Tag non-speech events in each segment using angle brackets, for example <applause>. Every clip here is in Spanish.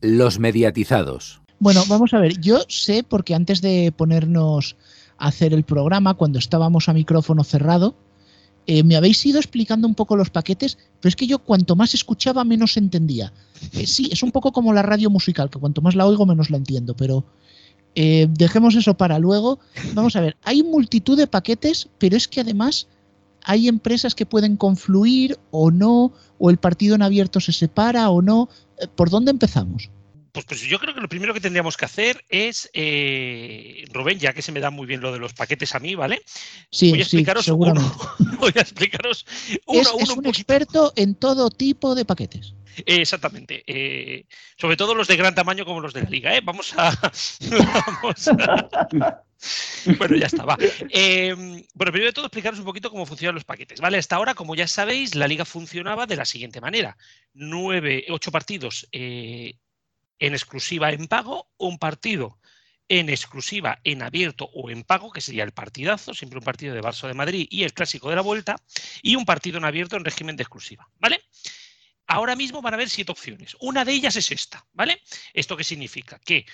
Los mediatizados. Bueno, vamos a ver, yo sé porque antes de ponernos a hacer el programa, cuando estábamos a micrófono cerrado, eh, me habéis ido explicando un poco los paquetes, pero es que yo cuanto más escuchaba, menos entendía. Eh, sí, es un poco como la radio musical, que cuanto más la oigo, menos la entiendo, pero eh, dejemos eso para luego. Vamos a ver, hay multitud de paquetes, pero es que además hay empresas que pueden confluir o no, o el partido en abierto se separa o no. ¿Por dónde empezamos? Pues, pues, yo creo que lo primero que tendríamos que hacer es, eh, Rubén, ya que se me da muy bien lo de los paquetes a mí, ¿vale? Sí, voy a explicaros sí, uno, <laughs> voy a explicaros uno, es, es un, experto en todo tipo de paquetes. Exactamente. Eh, sobre todo los de gran tamaño como los de la liga. ¿eh? Vamos a. <laughs> vamos a <laughs> bueno, ya está, va. Eh, bueno, primero de todo, explicaros un poquito cómo funcionan los paquetes. ¿vale? Hasta ahora, como ya sabéis, la liga funcionaba de la siguiente manera: nueve, ocho partidos eh, en exclusiva en pago, un partido en exclusiva en abierto o en pago, que sería el partidazo, siempre un partido de Barça de Madrid y el clásico de la vuelta, y un partido en abierto en régimen de exclusiva, ¿vale? Ahora mismo van a haber siete opciones. Una de ellas es esta, ¿vale? ¿Esto qué significa? Que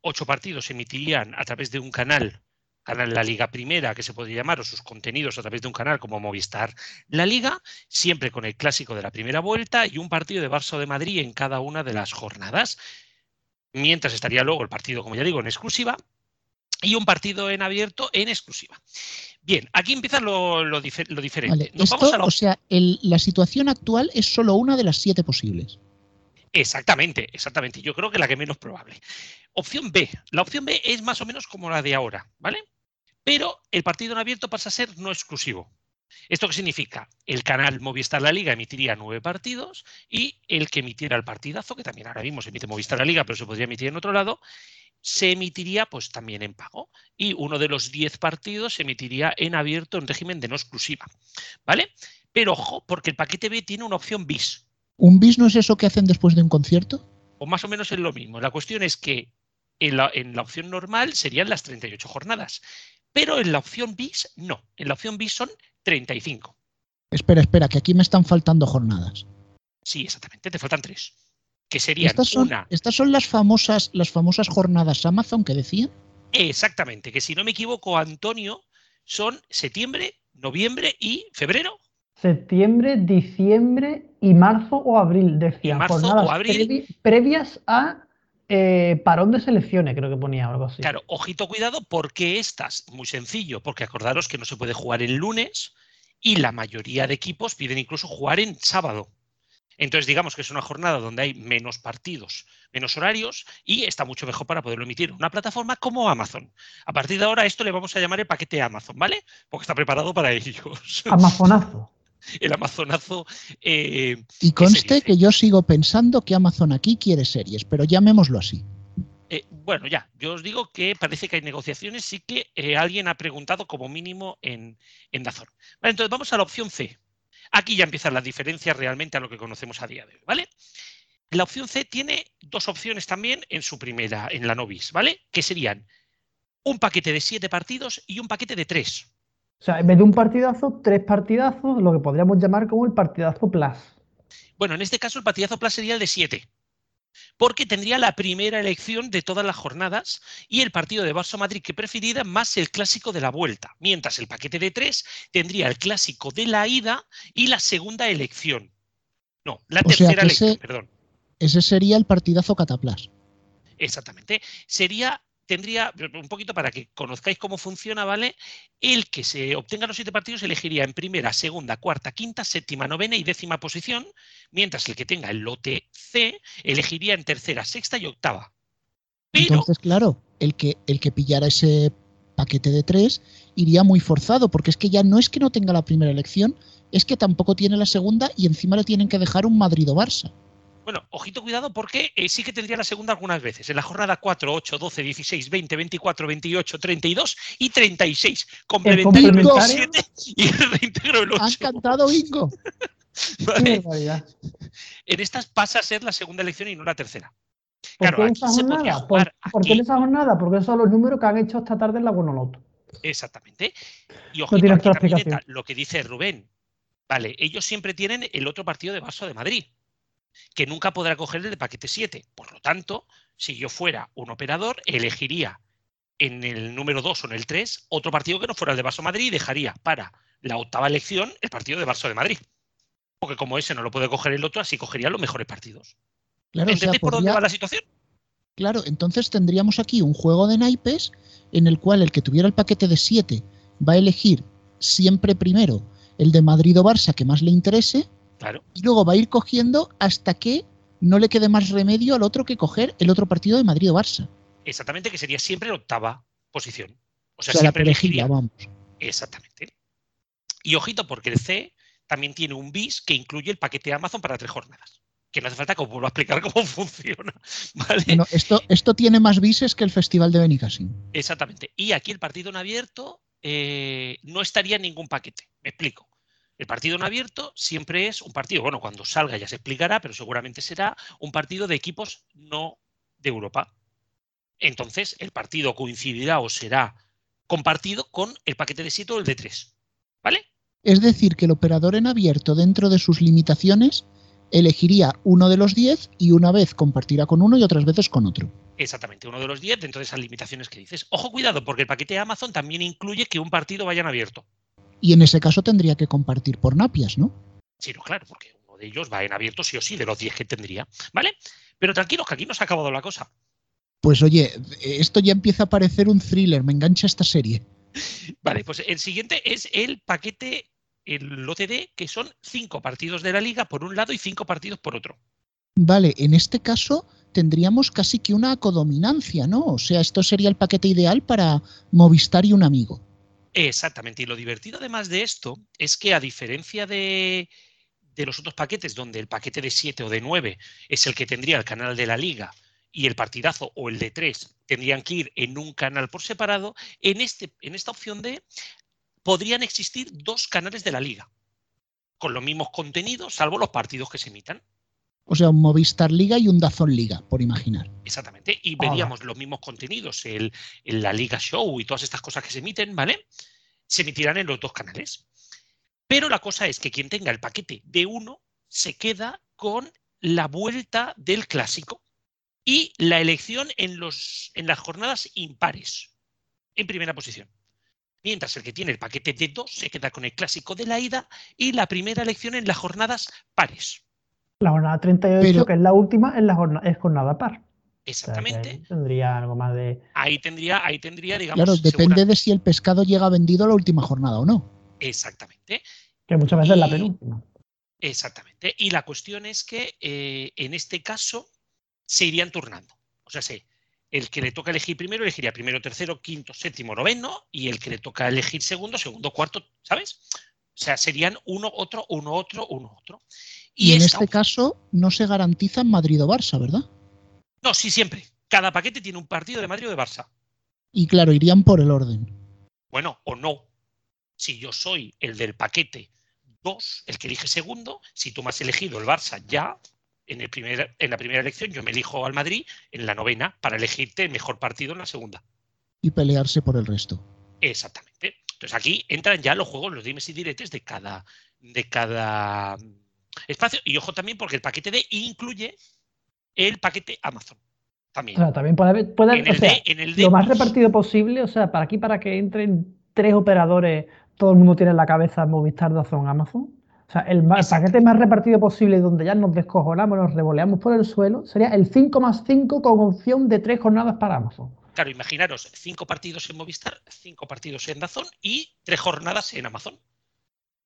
ocho partidos emitirían a través de un canal, canal La Liga Primera, que se podría llamar, o sus contenidos a través de un canal como Movistar La Liga, siempre con el clásico de la primera vuelta y un partido de Barça de Madrid en cada una de las jornadas mientras estaría luego el partido, como ya digo, en exclusiva y un partido en abierto en exclusiva. Bien, aquí empieza lo, lo, diferente. O sea, la situación actual es solo una de las siete posibles. Exactamente, exactamente. Yo creo que la que menos probable. Opción B. La opción B es más o menos como la de ahora, ¿vale? Pero el partido en abierto pasa a ser no exclusivo. ¿Esto qué significa? El canal Movistar La Liga emitiría nueve partidos y el que emitiera el partidazo, que también ahora mismo se emite Movistar La Liga, pero se podría emitir en otro lado, se emitiría pues también en pago. Y uno de los diez partidos se emitiría en abierto en régimen de no exclusiva. ¿Vale? Pero ojo, porque el paquete B tiene una opción bis. ¿Un bis no es eso que hacen después de un concierto? O más o menos es lo mismo. La cuestión es que en la, en la opción normal serían las 38 jornadas. Pero en la opción bis, no. En la opción bis son 35. Espera, espera, que aquí me están faltando jornadas. Sí, exactamente, te faltan tres. Que serían estas son, una. Estas son las famosas, las famosas jornadas Amazon que decían. Exactamente, que si no me equivoco, Antonio, son septiembre, noviembre y febrero. Septiembre, diciembre y marzo o abril, decía. marzo jornadas o abril. previas a eh, parón de selecciones, creo que ponía algo así. Claro, ojito, cuidado, porque estas, muy sencillo, porque acordaros que no se puede jugar el lunes y la mayoría de equipos piden incluso jugar en sábado. Entonces, digamos que es una jornada donde hay menos partidos, menos horarios y está mucho mejor para poderlo emitir en una plataforma como Amazon. A partir de ahora, esto le vamos a llamar el paquete Amazon, ¿vale? Porque está preparado para ellos. <laughs> Amazonazo. el Amazonazo. Eh, y conste que yo sigo pensando que Amazon aquí quiere series, pero llamémoslo así. Eh, bueno, ya, yo os digo que parece que hay negociaciones, sí que eh, alguien ha preguntado como mínimo en, en Dazón. Vale, entonces vamos a la opción C. Aquí ya empiezan las diferencias realmente a lo que conocemos a día de hoy, ¿vale? La opción C tiene dos opciones también en su primera, en la Novis, ¿vale? Que serían un paquete de siete partidos y un paquete de tres. O sea, en vez de un partidazo, tres partidazos, lo que podríamos llamar como el partidazo plus. Bueno, en este caso el partidazo plus sería el de siete, porque tendría la primera elección de todas las jornadas y el partido de Barça Madrid que preferida más el clásico de la vuelta, mientras el paquete de tres tendría el clásico de la ida y la segunda elección. No, la tercera elección, perdón. Ese sería el partidazo cataplas. Exactamente. Sería tendría, un poquito para que conozcáis cómo funciona, ¿vale? El que se obtenga los siete partidos elegiría en primera, segunda, cuarta, quinta, séptima, novena y décima posición, mientras el que tenga el lote C elegiría en tercera, sexta y octava. Entonces, claro, el que, el que pillara ese paquete de tres iría muy forzado, porque es que ya no es que no tenga la primera elección, es que tampoco tiene la segunda y encima le tienen que dejar un Madrid o Barça. Bueno, ojito cuidado porque eh, sí que tendría la segunda algunas veces. En la jornada 4, 8, 12, 16, 20, 24, 28, 32 y 36. Complementario 7 y reintegro el 8. Han cantado bingo. <laughs> vale. En estas pasa a ser la segunda elección y no la tercera. ¿Por claro, qué esa jornada? ¿Por, ¿Por, qué esa jornada? Porque esos son los números que han hecho esta tarde en la Bonoloto. Exactamente. Y ojito, no aquí lo que dice Rubén. Vale, ellos siempre tienen el otro partido de Vaso de Madrid. Que nunca podrá coger el de paquete 7. Por lo tanto, si yo fuera un operador, elegiría en el número 2 o en el 3 otro partido que no fuera el de Barça Madrid y dejaría para la octava elección el partido de Barça de Madrid. Porque como ese no lo puede coger el otro, así cogería los mejores partidos. Claro, ¿Entendéis por dónde va la situación? Claro, entonces tendríamos aquí un juego de naipes en el cual el que tuviera el paquete de 7 va a elegir siempre primero el de Madrid o Barça que más le interese Claro. y luego va a ir cogiendo hasta que no le quede más remedio al otro que coger el otro partido de Madrid o Barça. Exactamente, que sería siempre la octava posición. O O sea, la elegiría. vamos. Exactamente. Y ojito, porque el C también tiene un bis que incluye el paquete de Amazon para tres jornadas. Que no hace falta que os vuelva a explicar <laughs> cómo funciona. ¿Vale? Bueno, esto, esto tiene más bises que el Festival de Benicassim. Exactamente. Y aquí el partido en abierto eh, no estaría en ningún paquete. Me explico. El partido en abierto siempre es un partido, bueno, cuando salga ya se explicará, pero seguramente será un partido de equipos no de Europa. Entonces, el partido coincidirá o será compartido con el paquete de 7 o el de 3. ¿Vale? Es decir, que el operador en abierto, dentro de sus limitaciones, elegiría uno de los 10 y una vez compartirá con uno y otras veces con otro. Exactamente, uno de los 10 dentro de esas limitaciones que dices. Ojo, cuidado, porque el paquete de Amazon también incluye que un partido vaya en abierto. Y en ese caso tendría que compartir por napias, ¿no? Sí, no, claro, porque uno de ellos va en abierto sí o sí, de los 10 que tendría. ¿Vale? Pero tranquilos, que aquí no se ha acabado la cosa. Pues oye, esto ya empieza a parecer un thriller, me engancha esta serie. <laughs> Vale, pues el siguiente es el paquete, el OTD, que son cinco partidos de la liga por un lado y cinco partidos por otro. Vale, en este caso tendríamos casi que una codominancia, ¿no? O sea, esto sería el paquete ideal para Movistar y un amigo. Exactamente. Y lo divertido además de esto es que a diferencia de, de los otros paquetes, donde el paquete de 7 o de 9 es el que tendría el canal de la liga y el partidazo o el de 3 tendrían que ir en un canal por separado, en, este, en esta opción D podrían existir dos canales de la liga, con los mismos contenidos, salvo los partidos que se emitan. O sea, un Movistar Liga y un Dazón Liga, por imaginar. Exactamente. Y veríamos los mismos contenidos, el, el, la Liga Show y todas estas cosas que se emiten, ¿vale? Se emitirán en los dos canales. Pero la cosa es que quien tenga el paquete de uno se queda con la vuelta del clásico y la elección en, los, en las jornadas impares, en primera posición. Mientras el que tiene el paquete de dos se queda con el clásico de la ida y la primera elección en las jornadas pares. La jornada 38, Pero, que es la última, es, la jornada, es jornada par. Exactamente. O sea, tendría algo más de. Ahí tendría, ahí tendría, digamos. Claro, depende segura... de si el pescado llega vendido a la última jornada o no. Exactamente. Que muchas veces y... es la penúltima. Exactamente. Y la cuestión es que eh, en este caso se irían turnando. O sea, sí, el que le toca elegir primero elegiría primero, tercero, quinto, séptimo, noveno, y el que le toca elegir segundo, segundo, cuarto, ¿sabes? O sea, serían uno, otro, uno, otro, uno, otro. Y, y en este caso no se garantiza Madrid o Barça, ¿verdad? No, sí, siempre. Cada paquete tiene un partido de Madrid o de Barça. Y claro, irían por el orden. Bueno, o no. Si yo soy el del paquete 2, el que elige segundo, si tú me has elegido el Barça ya, en, el primer, en la primera elección yo me elijo al Madrid en la novena para elegirte el mejor partido en la segunda. Y pelearse por el resto. Exactamente. Entonces aquí entran ya los juegos, los dimes y diretes de cada, de cada espacio. Y ojo también porque el paquete D incluye el paquete Amazon. También. O sea, también puede haber, puede, en el o sea, D, en el D, lo más repartido posible, o sea, para aquí, para que entren tres operadores, todo el mundo tiene en la cabeza Movistar, Dazón, Amazon. O sea, el, más, paquete más repartido posible, donde ya nos descojonamos, nos revoleamos por el suelo, sería el 5 más 5 con opción de tres jornadas para Amazon. Claro, imaginaros, cinco partidos en Movistar, cinco partidos en Dazón y tres jornadas en Amazon.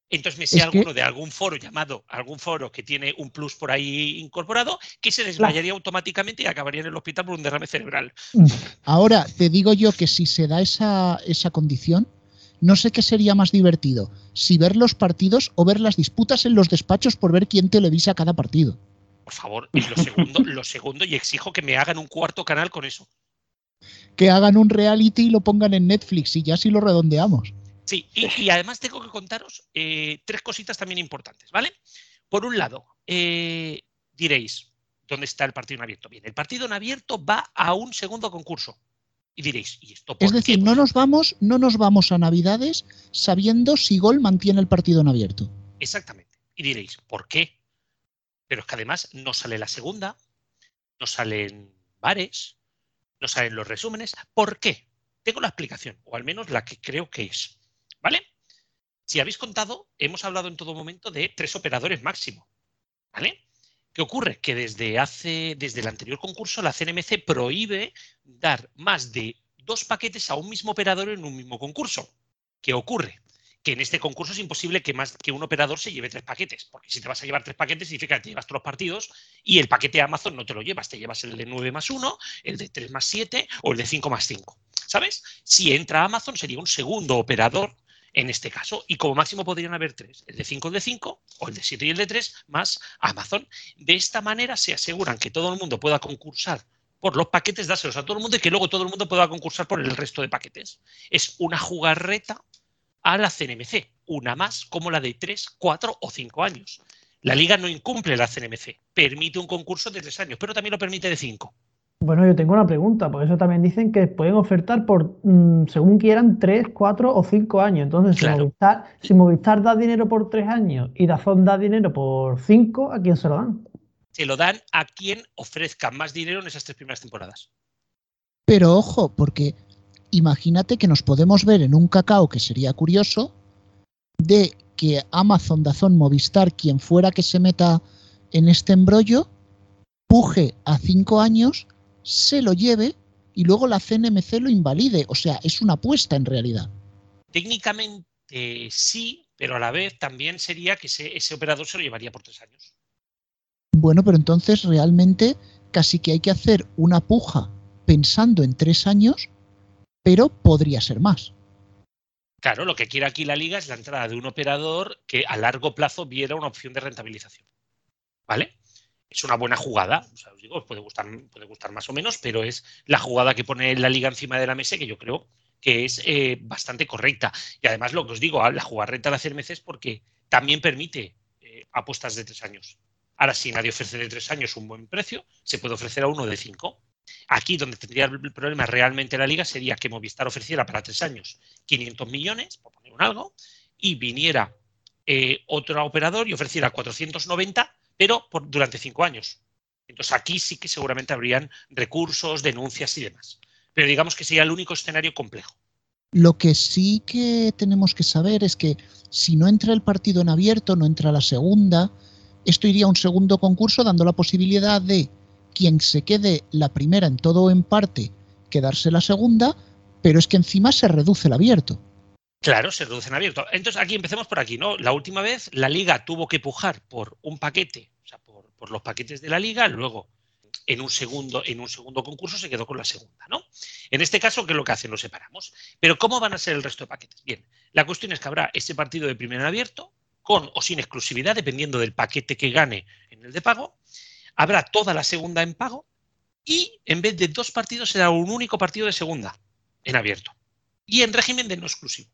Entonces me sé Es alguno que- de algún foro llamado, algún foro que tiene un plus por ahí incorporado, que se desmayaría automáticamente y acabaría en el hospital por un derrame cerebral. <laughs> Ahora, te digo yo que si se da esa, esa condición, no sé qué sería más divertido, si ver los partidos o ver las disputas en los despachos por ver quién televisa cada partido. Por favor, y lo segundo, lo segundo, y exijo que me hagan un cuarto canal con eso. Que hagan un reality y lo pongan en Netflix y ya si lo redondeamos. Sí, y, y además tengo que contaros eh, tres cositas también importantes, ¿vale? Por un lado, eh, diréis, ¿dónde está el partido en abierto? Bien, el partido en abierto va a un segundo concurso. Y diréis, ¿y esto por Es qué? decir, no Pues nos vamos, no nos vamos a Navidades sabiendo si Gol mantiene el partido en abierto. Exactamente. Y diréis, ¿por qué? Pero es que además no sale la segunda, no salen bares, no salen los resúmenes. ¿Por qué? Tengo la explicación, o al menos la que creo que es. ¿Vale? Si habéis contado, hemos hablado en todo momento de tres operadores máximo. ¿Vale? ¿Qué ocurre? Que desde hace, desde el anterior concurso, la CNMC prohíbe dar más de dos paquetes a un mismo operador en un mismo concurso. ¿Qué ocurre? Que en este concurso es imposible que más que un operador se lleve tres paquetes, porque si te vas a llevar tres paquetes significa que te llevas todos los partidos y el paquete Amazon no te lo llevas, te llevas el de 9 más 1, el de 3 más 7 o el de 5 más 5. ¿Sabes? Si entra Amazon sería un segundo operador en este caso. Y como máximo podrían haber tres, el de 5, el de 5, o el de 7 y el de 3, más Amazon. De esta manera se aseguran que todo el mundo pueda concursar por los paquetes, dárselos a todo el mundo y que luego todo el mundo pueda concursar por el resto de paquetes. Es una jugarreta a la CNMC, una más como la de 3, 4 o 5 años. La liga no incumple la CNMC, permite un concurso de 3 años, pero también lo permite de 5. Bueno, yo tengo una pregunta, por eso también dicen que pueden ofertar por, mm, según quieran, 3, 4 o 5 años. Entonces, si, Movistar, da dinero por 3 años y Dazón da dinero por 5, ¿a quién se lo dan? Se lo dan a quien ofrezca más dinero en esas tres primeras temporadas. Pero ojo, porque imagínate que nos podemos ver en un cacao que sería curioso de que Amazon, Dazón, Movistar, quien fuera que se meta en este embrollo, puje a 5 años se lo lleve y luego la CNMC lo invalide. O sea, es una apuesta en realidad. Técnicamente sí, pero a la vez también sería que ese, operador se lo llevaría por tres años. Bueno, pero entonces realmente casi que hay que hacer una puja pensando en tres años, pero podría ser más. Claro, lo que quiere aquí la liga es la entrada de un operador que a largo plazo viera una opción de rentabilización. ¿Vale? Es una buena jugada. Os digo, puede gustar, puede gustar más o menos, pero es la jugada que pone la liga encima de la mesa que yo creo que es eh, bastante correcta. Y además, lo que os digo, la jugar renta de hacer meses porque también permite eh, apuestas de tres años. Ahora, si nadie ofrece de tres años un buen precio, se puede ofrecer a uno de cinco. Aquí donde tendría el problema realmente la liga sería que Movistar ofreciera para tres años 500 millones, por poner un algo, y viniera eh, otro operador y ofreciera 490 pero por, durante cinco años. Entonces aquí sí que seguramente habrían recursos, denuncias y demás. Pero digamos que sería el único escenario complejo. Lo que sí que tenemos que saber es que si no entra el partido en abierto, no entra la segunda, esto iría a un segundo concurso dando la posibilidad de quien se quede la primera en todo o en parte, quedarse la segunda, pero es que encima se reduce el abierto. Claro, se reduce en abierto. Entonces, aquí empecemos por aquí, ¿no? La última vez la liga tuvo que pujar por un paquete, o sea, por, los paquetes de la liga, luego en un segundo, en un segundo concurso se quedó con la segunda, ¿no? En este caso, ¿qué es lo que hacen? Lo separamos. Pero ¿cómo van a ser el resto de paquetes? Bien, la cuestión es que habrá ese partido de primero en abierto, con o sin exclusividad, dependiendo del paquete que gane en el de pago. Habrá toda la segunda en pago y en vez de dos partidos será un único partido de segunda en abierto y en régimen de no exclusivo.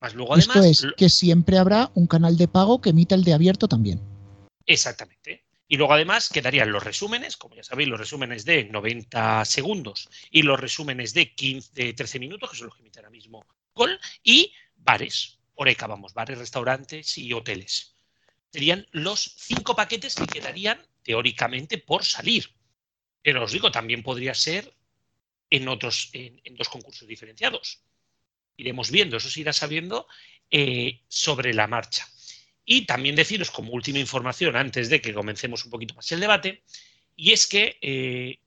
Esto es que siempre habrá un canal de pago que emita el de abierto también. Exactamente. Y luego además quedarían los resúmenes, como ya sabéis, los resúmenes de 90 segundos y los resúmenes de, 15, 13 minutos, que son los que emiten ahora mismo Gol, y bares, Oreca, vamos, bares, restaurantes y hoteles. Serían los cinco paquetes que quedarían teóricamente por salir. Pero os digo, también podría ser en otros, en dos concursos diferenciados iremos viendo, eso se irá sabiendo eh, sobre la marcha. Y también deciros como última información, antes de que comencemos un poquito más el debate, y es que eh,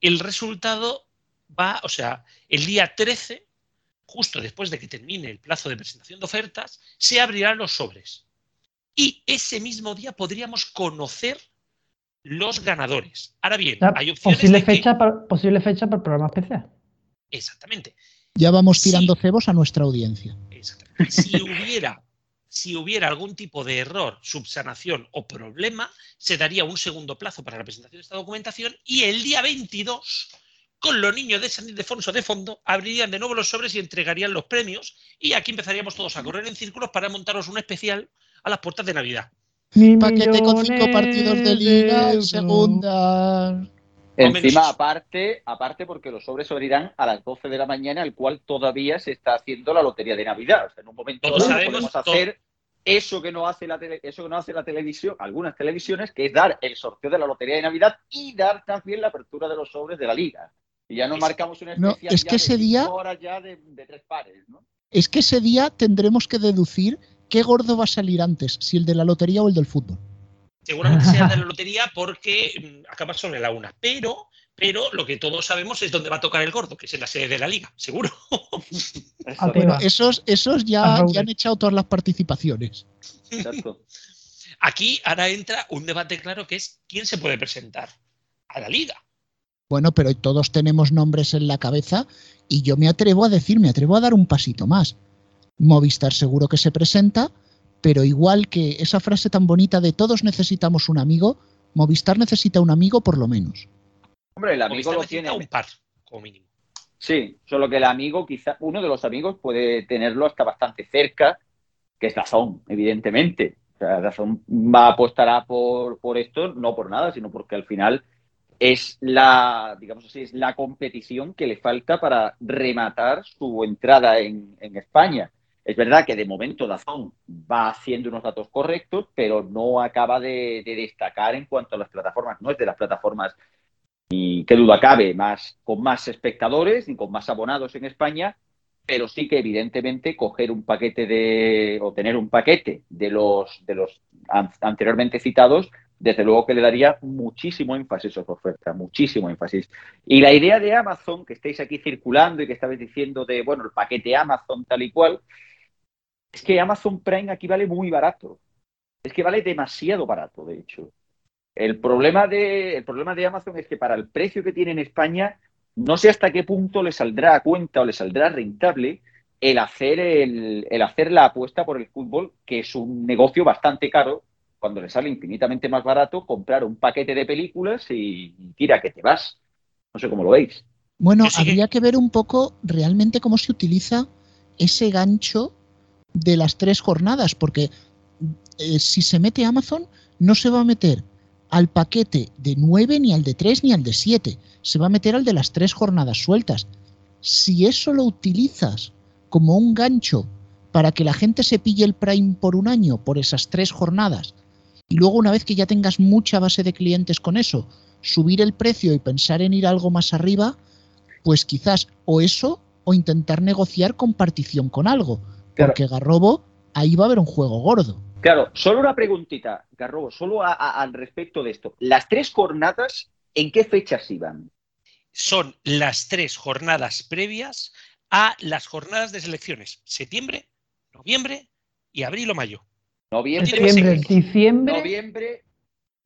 el resultado va, o sea, el día 13, justo después de que termine el plazo de presentación de ofertas, se abrirán los sobres. Y ese mismo día podríamos conocer los ganadores. Ahora bien, hay opciones. Posible, fecha, para, posible fecha para el programa especial. Exactamente. Ya vamos tirando cebos a nuestra audiencia. Si hubiera, si hubiera algún tipo de error, subsanación o problema, se daría un segundo plazo para la presentación de esta documentación y el día 22, con los niños de San Ildefonso de fondo, abrirían de nuevo los sobres y entregarían los premios y aquí empezaríamos todos a correr en círculos para montaros un especial a las puertas de Navidad. Paquete con cinco partidos de liga en segunda. Encima, aparte, aparte porque los sobres se abrirán a las 12 de la mañana, al cual todavía se está haciendo la lotería de Navidad. O sea, en un momento sabemos, podemos hacer eso que no hace la tele- eso que no hace la televisión, algunas televisiones, que es dar el sorteo de la lotería de Navidad y dar también la apertura de los sobres de la liga. Y ya nos Es- marcamos una No, especial es ya que de ese día- horas ya de, de tres pares, ¿no? Es que ese día tendremos que deducir qué gordo va a salir antes, si el de la lotería o el del fútbol. Seguramente sea de la <laughs> lotería porque mm, acaba sobre la una. Pero, pero lo que todos sabemos es dónde va a tocar el gordo, que es en la sede de la liga, seguro. Eso, <laughs> Ah, Bueno, va. esos, esos ya, A Raúl. ya han echado todas las participaciones. exacto. <laughs> Aquí ahora entra un debate claro que es quién se puede presentar a la liga. Bueno, pero todos tenemos nombres en la cabeza y yo me atrevo a decir, me atrevo a dar un pasito más. Movistar seguro que se presenta, pero igual que esa frase tan bonita de todos necesitamos un amigo, Movistar necesita un amigo por lo menos. Hombre, el amigo Movistar lo tiene. un par, como mínimo. Sí, solo que el amigo, quizá uno de los amigos puede tenerlo hasta bastante cerca, que es Dazón, evidentemente. O sea, Dazón va apostará por, por esto, no por nada, sino porque al final es la, digamos así, es la competición que le falta para rematar su entrada en, en España. Es verdad que de momento Dazón va haciendo unos datos correctos, pero no acaba de, de destacar en cuanto a las plataformas. No es de las plataformas y qué duda cabe, más, con más espectadores y con más abonados en España, pero sí que evidentemente coger un paquete de, o tener un paquete de los, de los an- anteriormente citados, desde luego que le daría muchísimo énfasis a su oferta, muchísimo énfasis. Y la idea de Amazon, que estáis aquí circulando y que estabais diciendo de, bueno, el paquete Amazon tal y cual, es que Amazon Prime aquí vale muy barato. Es que vale demasiado barato, de hecho. El problema de, el problema de Amazon es que para el precio que tiene en España, no sé hasta qué punto le saldrá a cuenta o le saldrá rentable el hacer, el, el hacer la apuesta por el fútbol, que es un negocio bastante caro, cuando le sale infinitamente más barato comprar un paquete de películas y, y tira que te vas. No sé cómo lo veis. Bueno, habría que ver un poco realmente cómo se utiliza ese gancho de las tres jornadas, porque eh, si se mete Amazon, no se va a meter al paquete de 9, ni al de 3, ni al de 7. Se va a meter al de las tres jornadas sueltas. Si eso lo utilizas como un gancho para que la gente se pille el Prime por un año, por esas tres jornadas, y luego una vez que ya tengas mucha base de clientes con eso, subir el precio y pensar en ir algo más arriba, pues quizás o eso o intentar negociar compartición con algo. Claro. Porque Garrobo, ahí va a haber un juego gordo. Claro, solo una preguntita, Garrobo, solo a- a- al respecto de esto. Las tres jornadas, ¿en qué fechas iban? Son las tres jornadas previas a las jornadas de selecciones. Septiembre, noviembre y abril o mayo. Noviembre, Septiembre, diciembre, noviembre,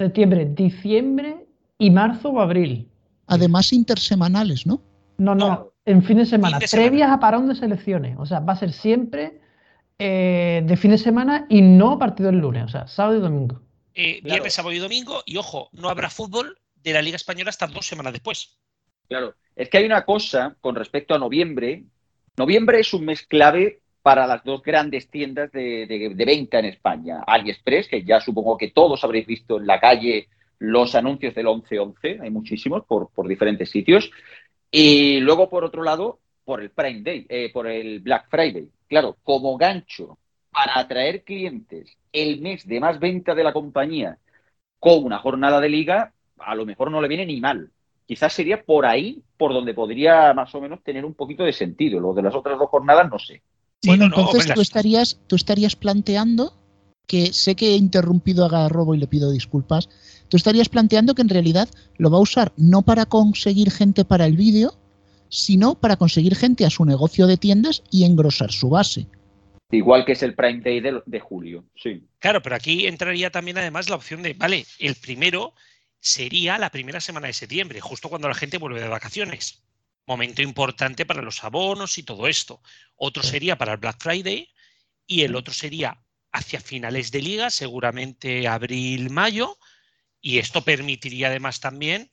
septiembre, diciembre y marzo o abril. Además, intersemanales, ¿no? No, no, en fin de semana, Fin de semana. previas a parón de selecciones. O sea, va a ser siempre eh, de fin de semana y no a partir del lunes, o sea, sábado y domingo. Eh, Claro. Viernes, sábado y domingo. Y ojo, no habrá fútbol de la Liga Española hasta dos semanas después. Claro, es que hay una cosa con respecto a noviembre. Noviembre es un mes clave para las dos grandes tiendas de, de- de venta en España. AliExpress, que ya supongo que todos habréis visto en la calle los anuncios del 11-11, hay muchísimos por, por diferentes sitios. Y luego, por otro lado, por el Prime Day, eh, por el Black Friday. Claro, como gancho para atraer clientes el mes de más venta de la compañía con una jornada de liga, a lo mejor no le viene ni mal quizás sería por ahí por donde podría más o menos tener un poquito de sentido. Lo de las otras dos jornadas no sé. Sí, bueno, no, no, entonces tú estarías, tú estarías planteando que sé que he interrumpido a Garrobo y le pido disculpas. Tú estarías planteando que en realidad lo va a usar no para conseguir gente para el vídeo, sino para conseguir gente a su negocio de tiendas y engrosar su base. Igual que es el Prime Day de, de julio. Sí. Claro, pero aquí entraría también además la opción de, vale, el primero sería la primera semana de septiembre, justo cuando la gente vuelve de vacaciones. Momento importante para los abonos y todo esto. Otro sería para el Black Friday y el otro sería hacia finales de liga, seguramente abril, mayo. Y esto permitiría además también,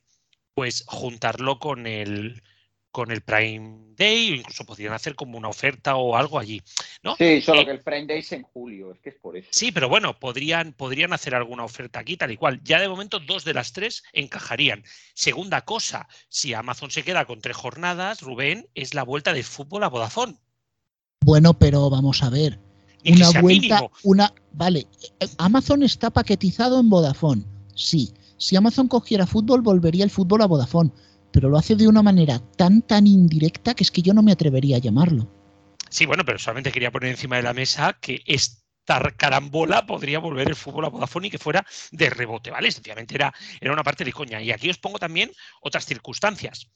pues, juntarlo con el, con el Prime Day, o incluso podrían hacer como una oferta o algo allí. ¿no? Sí, solo Eh, que el Prime Day es en julio, es que es por eso. Sí, pero bueno, podrían, podrían hacer alguna oferta aquí, tal y cual. Ya de momento, dos de las tres encajarían. Segunda cosa, si Amazon se queda con tres jornadas, Rubén, es la vuelta del fútbol a Vodafone. Bueno, pero vamos a ver. Una vuelta, mínimo. una. Vale, eh, Amazon está paquetizado en Vodafone. Sí. Si Amazon cogiera fútbol, volvería el fútbol a Vodafone. Pero lo hace de una manera tan, tan indirecta que es que yo no me atrevería a llamarlo. Sí, bueno, pero solamente quería poner encima de la mesa que esta carambola podría volver el fútbol a Vodafone y que fuera de rebote, ¿vale? Sencillamente era, era una parte de coña. Y aquí os pongo también otras circunstancias.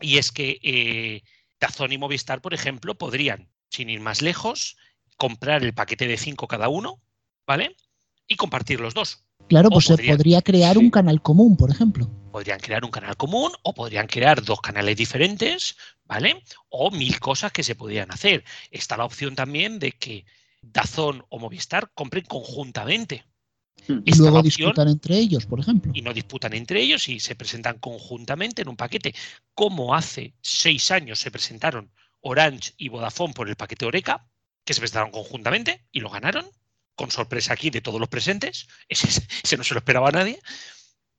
Y es que eh, Dazón y Movistar, por ejemplo, podrían, sin ir más lejos, comprar el paquete de 5 cada uno, ¿vale? Y compartir los dos. Claro, O pues se podría- crear sí. un canal común, por ejemplo. Podrían crear un canal común o podrían crear dos canales diferentes, ¿vale? O mil cosas que se podrían hacer. Está la opción también de que Dazón o Movistar compren conjuntamente. Y Está luego opción disputan entre ellos, por ejemplo. y no disputan entre ellos y se presentan conjuntamente en un paquete, como hace seis años se presentaron Orange y Vodafone por el paquete Oreca, que se presentaron conjuntamente y lo ganaron, con sorpresa aquí de todos los presentes. <laughs> Ese, ese no se lo esperaba nadie.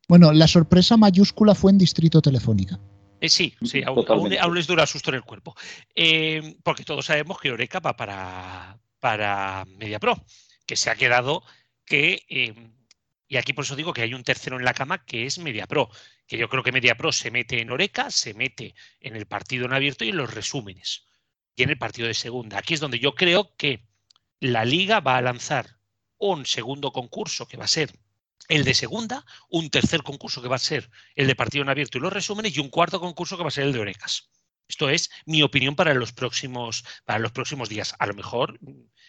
Bueno, la sorpresa mayúscula fue en Distrito Telefónica. Eh, sí, sí, aún, Totalmente. aún- aún les dura susto en el cuerpo. Eh, porque todos sabemos que Oreca va para, para MediaPro, que se ha quedado que. eh, y aquí por eso digo que hay un tercero en la cama que es MediaPro, que yo creo que MediaPro se mete en Oreca, se mete en el partido en abierto y en los resúmenes. Y en el partido de segunda. Aquí es donde yo creo que la liga va a lanzar un segundo concurso que va a ser el de segunda, un tercer concurso que va a ser el de partido en abierto y los resúmenes y un cuarto concurso que va a ser el de Orecas. Esto es mi opinión para los próximos, para los próximos días. A lo mejor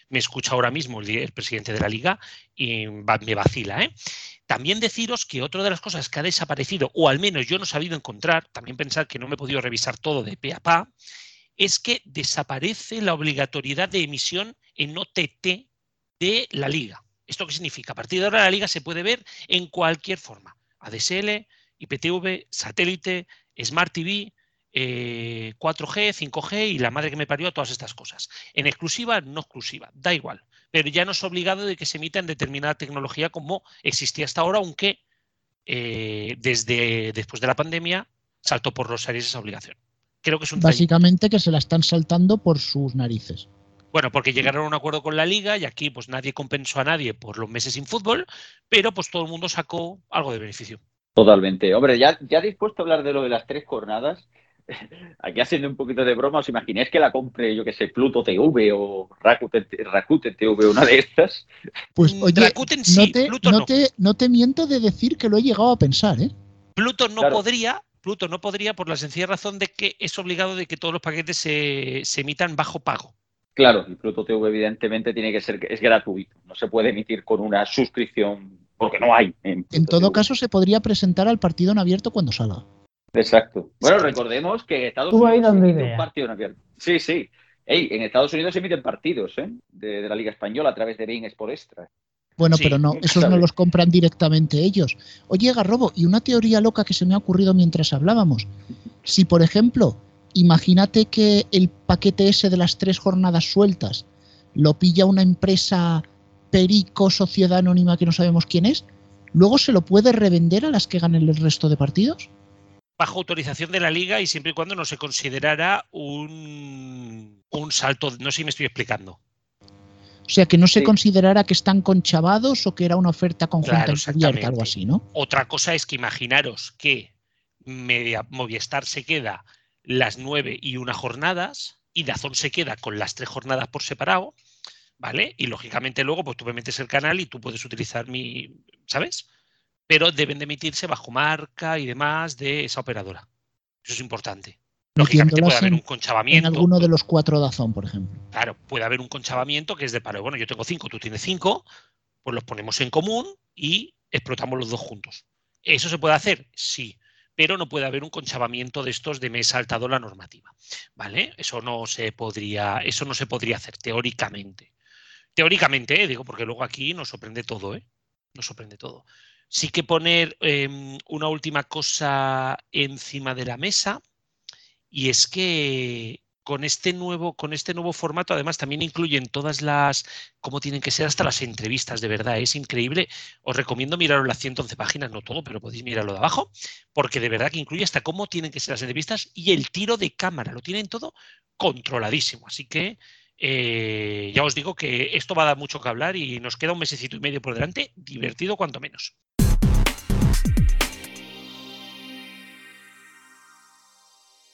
me escucha ahora mismo el, presidente de la liga y me vacila. ¿eh? También deciros que otra de las cosas que ha desaparecido, o al menos yo no he sabido encontrar, también pensar que no me he podido revisar todo de pe a pa, es que desaparece la obligatoriedad de emisión en OTT de la liga. ¿Esto qué significa? A partir de ahora la liga se puede ver en cualquier forma. ADSL, IPTV, satélite, Smart TV, eh, 4G, 5G y la madre que me parió todas estas cosas. En exclusiva, no exclusiva, da igual. Pero ya no es obligado de que se emita en determinada tecnología como existía hasta ahora, aunque eh, desde después de la pandemia saltó por los aires esa obligación. Creo que es un. Básicamente que se la están saltando por sus narices. Bueno, porque llegaron a un acuerdo con la liga y aquí pues nadie compensó a nadie por los meses sin fútbol, pero pues todo el mundo sacó algo de beneficio. Totalmente. Hombre, ya, ya dispuesto a hablar de lo de las tres jornadas, <laughs> aquí haciendo un poquito de broma, ¿os imagináis que la compre, yo que sé, Pluto TV o Rakuten, Rakuten TV, una de estas? Pues Mm, oye, Rakuten sí, no, te, Pluto no no. te- no te miento de decir que lo he llegado a pensar, ¿eh? Pluto no Claro. podría, Pluto no podría por la sencilla razón de que es obligado de que todos los paquetes se, se emitan bajo pago. Claro, y Pluto TV evidentemente tiene que ser, es gratuito, no se puede emitir con una suscripción, porque no hay. En, todo TV. caso, se podría presentar al partido en abierto cuando salga. Exacto. Bueno, recordemos que en Estados Tú ahí Unidos emite un idea. partido en abierto. Sí, sí. Ey, en Estados Unidos se emiten partidos ¿eh? de, de la Liga Española a través de Bein Sport Extra. Bueno, Sí, pero no, nunca esos no los compran directamente ellos. Oye, Garrobo, y una teoría loca que se me ha ocurrido mientras hablábamos. Si, por ejemplo, imagínate que el paquete ese de las tres jornadas sueltas lo pilla una empresa perico, sociedad anónima que no sabemos quién es, luego se lo puede revender a las que ganen el resto de partidos. Bajo autorización de la liga y siempre y cuando no se considerara un, un salto, no sé si me estoy explicando. O sea, que no se Sí. considerara que están conchavados o que era una oferta conjunta Claro, algo así, ¿no? Otra cosa es que imaginaros que Media, Movistar se queda las nueve y una jornadas y Dazón se queda con las tres jornadas por separado, ¿vale? Y lógicamente luego pues tú me metes el canal y tú puedes utilizar mi, ¿sabes? Pero deben de emitirse bajo marca y demás de esa operadora. Eso es importante. Lógicamente puede haber en- un En conchavamiento. alguno de los cuatro Dazón, por ejemplo. Claro, puede haber un conchavamiento que es de paro. Bueno, yo tengo cinco, tú tienes cinco, pues los ponemos en común y explotamos los dos juntos. ¿Eso se puede hacer? Sí, pero no puede haber un conchavamiento de estos de me he saltado la normativa. ¿Vale? Eso no se podría, eso no se podría hacer teóricamente. Teóricamente, ¿eh? digo, porque luego aquí nos sorprende todo, ¿eh? Nos sorprende todo. Sí que poner em, una última cosa encima de la mesa, y es que con este nuevo, con este nuevo formato, además, también incluyen todas las, cómo tienen que ser hasta las entrevistas, de verdad, es increíble. Os recomiendo miraros las 111 páginas, no todo, pero podéis mirarlo de abajo, porque de verdad que incluye hasta cómo tienen que ser las entrevistas y el tiro de cámara, lo tienen todo controladísimo. Así que Eh, ya os digo que esto va a dar mucho que hablar y nos queda un mesecito y medio por delante, divertido cuanto menos.